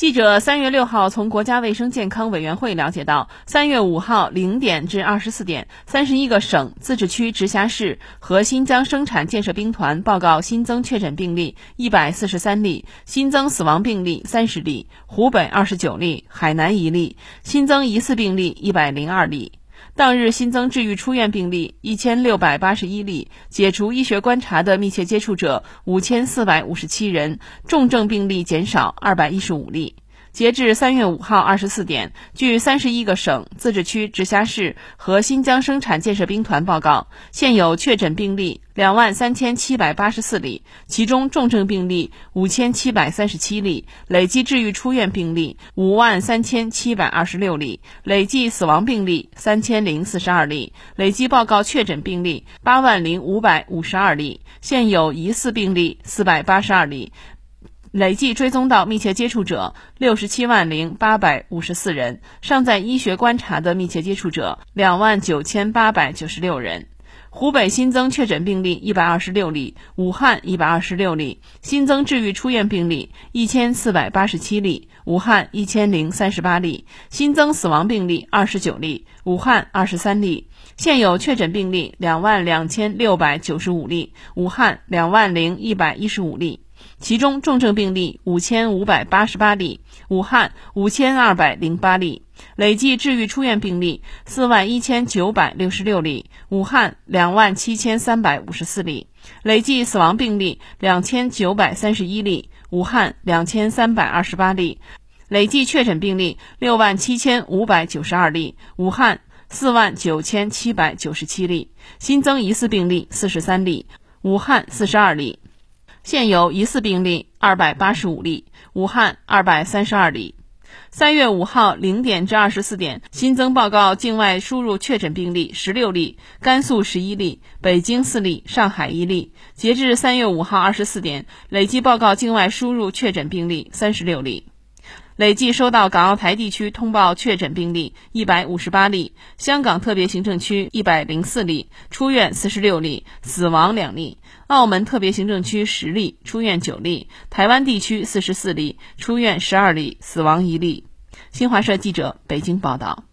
记者三月六号从国家卫生健康委员会了解到，三月五号零点至二十四点，三十一个省、自治区、直辖市和新疆生产建设兵团报告新增确诊病例一百四十三例，新增死亡病例三十例，湖北二十九例，海南一例，新增疑似病例一百零二例。当日新增治愈出院病例一千六百八十一例，解除医学观察的密切接触者五千四百五十七人，重症病例减少二百一十五例。截至三月五号二十四点，据三十一个省、自治区、直辖市和新疆生产建设兵团报告，现有确诊病例两万三千七百八十四例，其中重症病例五千七百三十七例，累计治愈出院病例五万三千七百二十六例，累计死亡病例三千零四十二例，累计报告确诊病例八万零五百五十二例，现有疑似病例四百八十二例。累计追踪到密切接触者六十七万零八百五十四人，尚在医学观察的密切接触者两万九千八百九十六人。湖北新增确诊病例一百二十六例，武汉一百二十六例，新增治愈出院病例一千四百八十七例，武汉一千零三十八例，新增死亡病例二十九例，武汉二十三例。现有确诊病例两万两千六百九十五例，武汉两万零一百一十五例。其中重症病例五千五百八十八例，武汉五千二百零八例，累计治愈出院病例四万一千九百六十六例，武汉两万七千三百五十四例，累计死亡病例两千九百三十一例，武汉两千三百二十八例，累计确诊病例六万七千五百九十二例，武汉四万九千七百九十七例，新增疑似病例四十三例，武汉四十二例。现有疑似病例二百八十五例，武汉二百三十二例。三月五号零点至二十四点，新增报告境外输入确诊病例十六例，甘肃十一例，北京四例，上海一例。截至三月五号二十四点，累计报告境外输入确诊病例三十六例。累计收到港澳台地区通报确诊病例一百五十八例，香港特别行政区一百零四例，出院四十六例，死亡两例；澳门特别行政区十例，出院九例；台湾地区四十四例，出院十二例，死亡一例。新华社记者北京报道。